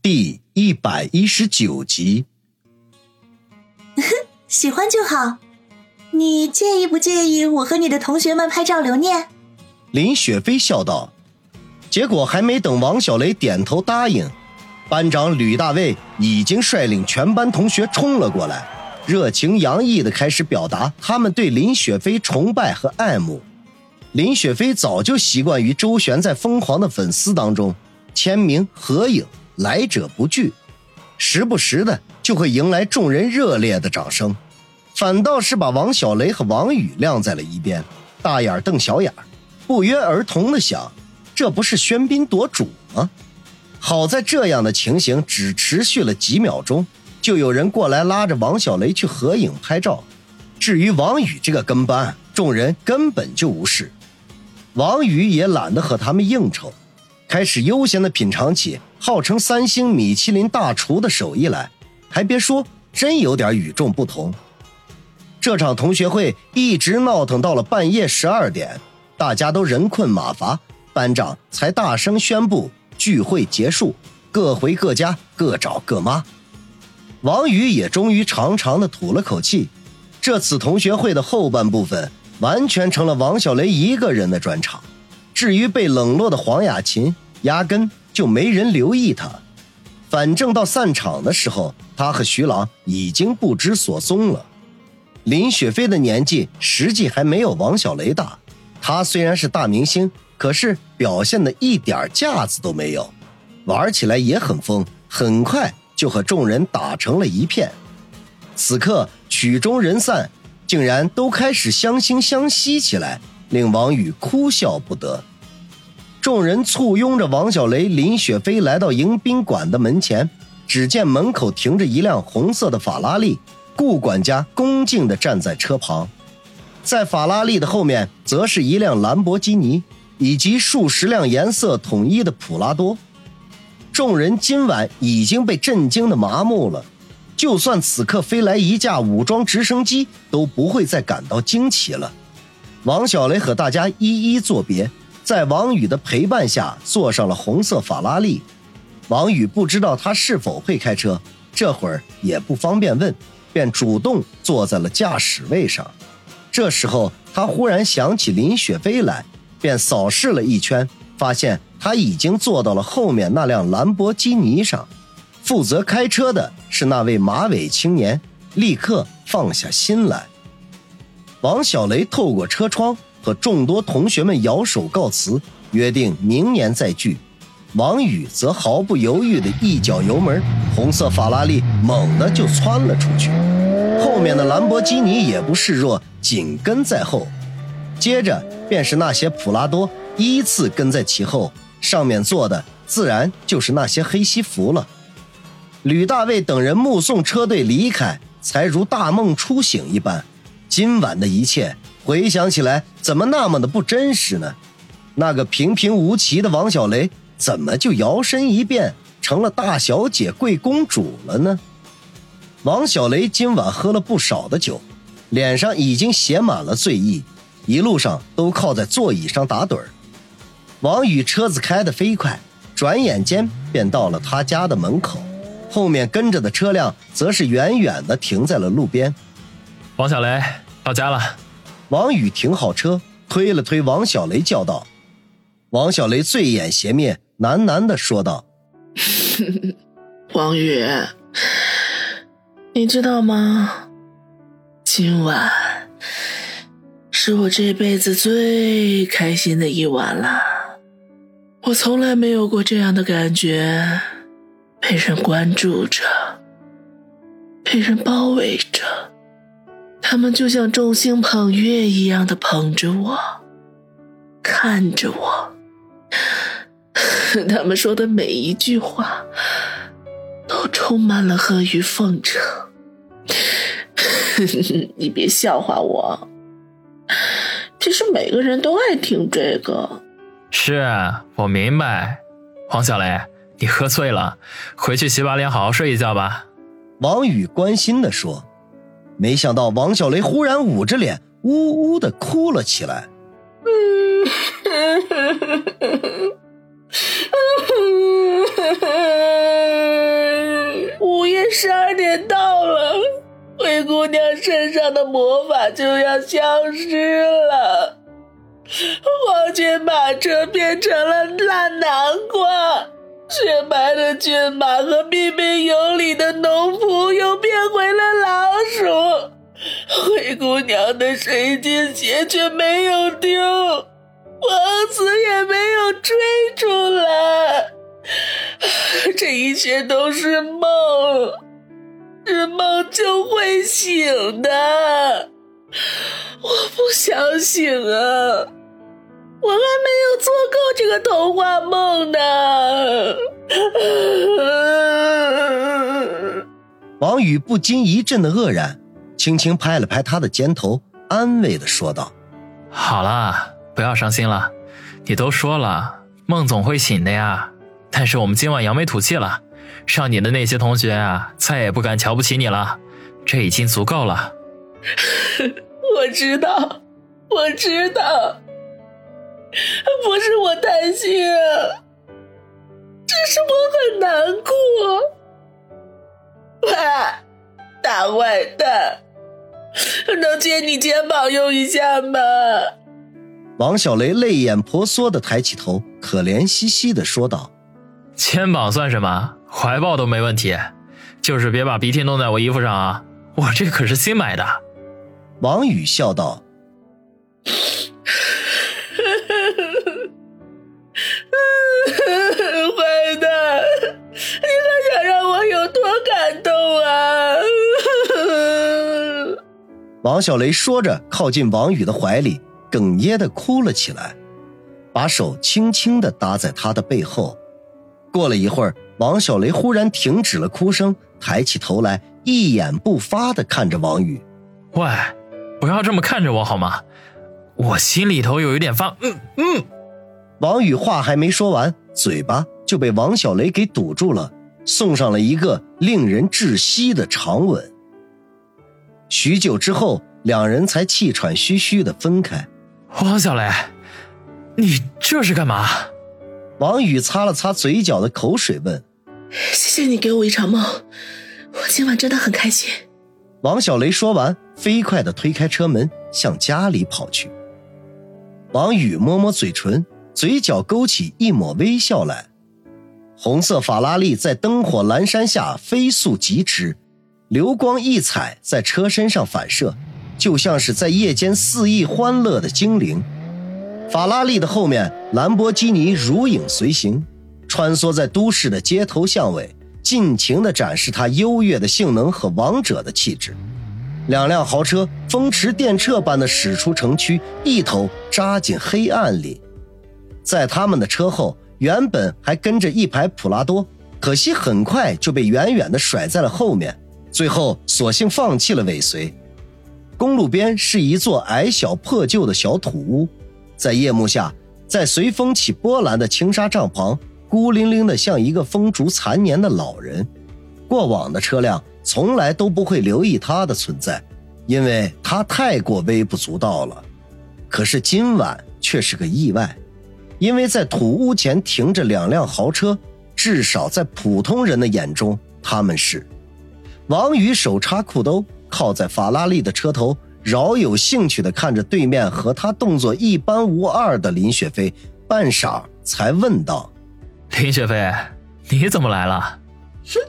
第一百一十九集。喜欢就好。你介意不介意我和你的同学们拍照留念？林雪飞笑道。结果还没等王小雷点头答应，班长吕大卫已经率领全班同学冲了过来，热情洋溢的开始表达他们对林雪飞崇拜和爱慕。林雪飞早就习惯于周旋在疯狂的粉丝当中，签名合影来者不拒，时不时的就会迎来众人热烈的掌声，反倒是把王小雷和王宇晾在了一边，大眼瞪小眼，不约而同的想。这不是喧宾夺主吗？好在这样的情形只持续了几秒钟，就有人过来拉着王小雷去合影拍照。至于王宇这个跟班，众人根本就无视。王宇也懒得和他们应酬，开始悠闲地品尝起号称三星米其林大厨的手艺来。还别说，真有点与众不同。这场同学会一直闹腾到了半夜十二点，大家都人困马乏。班长才大声宣布聚会结束，各回各家，各找各妈。王宇也终于长长的吐了口气。这次同学会的后半部分完全成了王小雷一个人的专场。至于被冷落的黄雅琴，压根就没人留意他。反正到散场的时候，他和徐朗已经不知所踪了。林雪飞的年纪实际还没有王小雷大，他虽然是大明星。可是表现的一点架子都没有，玩起来也很疯，很快就和众人打成了一片。此刻曲终人散，竟然都开始相惺相惜起来，令王宇哭笑不得。众人簇拥着王小雷、林雪飞来到迎宾馆的门前，只见门口停着一辆红色的法拉利，顾管家恭敬地站在车旁，在法拉利的后面则是一辆兰博基尼。以及数十辆颜色统一的普拉多，众人今晚已经被震惊的麻木了。就算此刻飞来一架武装直升机，都不会再感到惊奇了。王小雷和大家一一作别，在王宇的陪伴下坐上了红色法拉利。王宇不知道他是否会开车，这会儿也不方便问，便主动坐在了驾驶位上。这时候他忽然想起林雪飞来。便扫视了一圈，发现他已经坐到了后面那辆兰博基尼上。负责开车的是那位马尾青年，立刻放下心来。王小雷透过车窗和众多同学们摇手告辞，约定明年再聚。王宇则毫不犹豫地一脚油门，红色法拉利猛地就窜了出去，后面的兰博基尼也不示弱，紧跟在后。接着便是那些普拉多依次跟在其后，上面坐的自然就是那些黑西服了。吕大卫等人目送车队离开，才如大梦初醒一般。今晚的一切回想起来，怎么那么的不真实呢？那个平平无奇的王小雷，怎么就摇身一变成了大小姐、贵公主了呢？王小雷今晚喝了不少的酒，脸上已经写满了醉意。一路上都靠在座椅上打盹儿。王宇车子开得飞快，转眼间便到了他家的门口，后面跟着的车辆则是远远地停在了路边。王小雷到家了。王宇停好车，推了推王小雷，叫道：“王小雷醉眼斜面，喃喃的说道：王宇，你知道吗？今晚……”是我这辈子最开心的一晚了。我从来没有过这样的感觉，被人关注着，被人包围着，他们就像众星捧月一样的捧着我，看着我。他们说的每一句话，都充满了阿谀奉承。你别笑话我。其实每个人都爱听这个。是我明白，黄小雷，你喝醉了，回去洗把脸，好好睡一觉吧。王宇关心的说。没想到王小雷忽然捂着脸，呜呜的哭了起来。午夜十二点到了，灰姑娘身上的魔法就要消失了，黄金马车变成了烂南瓜，雪白的骏马和彬彬有礼的农仆又变回了老鼠，灰姑娘的水晶鞋却没有丢，王子也没有追出来。这一切都是梦，是梦就会醒的。我不想醒啊！我还没有做够这个童话梦呢。王宇不禁一阵的愕然，轻轻拍了拍他的肩头，安慰的说道：“好了，不要伤心了。你都说了，梦总会醒的呀。”但是我们今晚扬眉吐气了，让你的那些同学啊再也不敢瞧不起你了，这已经足够了。我知道，我知道，不是我贪心，只是我很难过。喂，大坏蛋，能借你肩膀用一下吗？王小雷泪眼婆娑的抬起头，可怜兮兮的说道。肩膀算什么？怀抱都没问题，就是别把鼻涕弄在我衣服上啊！我这可是新买的。王宇笑道：“王小雷说着，靠近王宇的怀里，哽咽的哭了起来，把手轻轻的搭在他的背后。过了一会儿，王小雷忽然停止了哭声，抬起头来，一言不发的看着王宇。喂，不要这么看着我好吗？我心里头有一点发……嗯嗯。王宇话还没说完，嘴巴就被王小雷给堵住了，送上了一个令人窒息的长吻。许久之后，两人才气喘吁吁的分开。王小雷，你这是干嘛？王宇擦了擦嘴角的口水，问：“谢谢你给我一场梦，我今晚真的很开心。”王小雷说完，飞快的推开车门，向家里跑去。王宇摸摸嘴唇，嘴角勾起一抹微笑来。红色法拉利在灯火阑珊下飞速疾驰，流光溢彩在车身上反射，就像是在夜间肆意欢乐的精灵。法拉利的后面，兰博基尼如影随形，穿梭在都市的街头巷尾，尽情地展示它优越的性能和王者的气质。两辆豪车风驰电掣般的驶出城区，一头扎进黑暗里。在他们的车后，原本还跟着一排普拉多，可惜很快就被远远地甩在了后面，最后索性放弃了尾随。公路边是一座矮小破旧的小土屋。在夜幕下，在随风起波澜的青纱帐旁，孤零零的像一个风烛残年的老人。过往的车辆从来都不会留意他的存在，因为他太过微不足道了。可是今晚却是个意外，因为在土屋前停着两辆豪车，至少在普通人的眼中，他们是。王宇手插裤兜，靠在法拉利的车头。饶有兴趣地看着对面和他动作一般无二的林雪飞，半晌才问道：“林雪飞，你怎么来了？”“哼，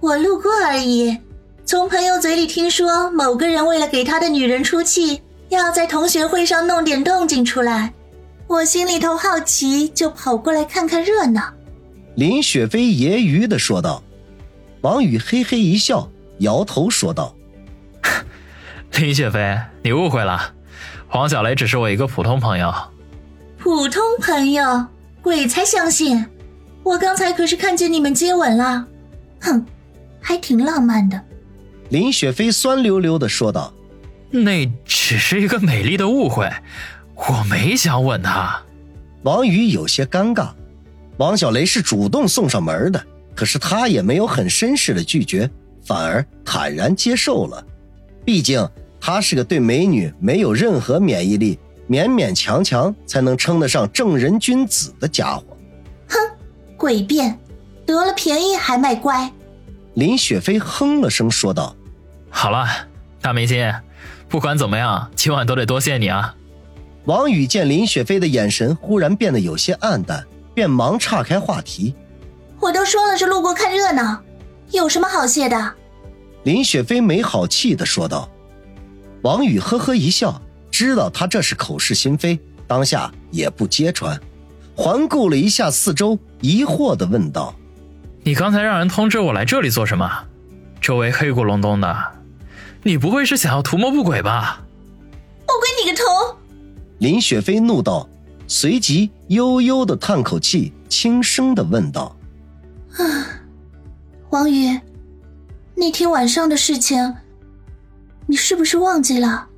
我路过而已。从朋友嘴里听说，某个人为了给他的女人出气，要在同学会上弄点动静出来，我心里头好奇，就跑过来看看热闹。”林雪飞揶揄地说道。王宇嘿嘿一笑，摇头说道。林雪飞，你误会了，黄小雷只是我一个普通朋友。普通朋友，鬼才相信！我刚才可是看见你们接吻了，哼，还挺浪漫的。林雪飞酸溜溜的说道：“那只是一个美丽的误会，我没想吻她。”王宇有些尴尬，王小雷是主动送上门的，可是他也没有很绅士的拒绝，反而坦然接受了，毕竟。他是个对美女没有任何免疫力，勉勉强强才能称得上正人君子的家伙。哼，诡辩，得了便宜还卖乖。林雪飞哼了声说道：“好了，大明星，不管怎么样，今晚都得多谢你啊。”王宇见林雪飞的眼神忽然变得有些暗淡，便忙岔开话题：“我都说了是路过看热闹，有什么好谢的？”林雪飞没好气的说道。王宇呵呵一笑，知道他这是口是心非，当下也不揭穿，环顾了一下四周，疑惑的问道：“你刚才让人通知我来这里做什么？周围黑咕隆咚的，你不会是想要图谋不轨吧？”“我归你个头！”林雪飞怒道，随即悠悠的叹口气，轻声的问道：“啊，王宇，那天晚上的事情，你是不是忘记了？”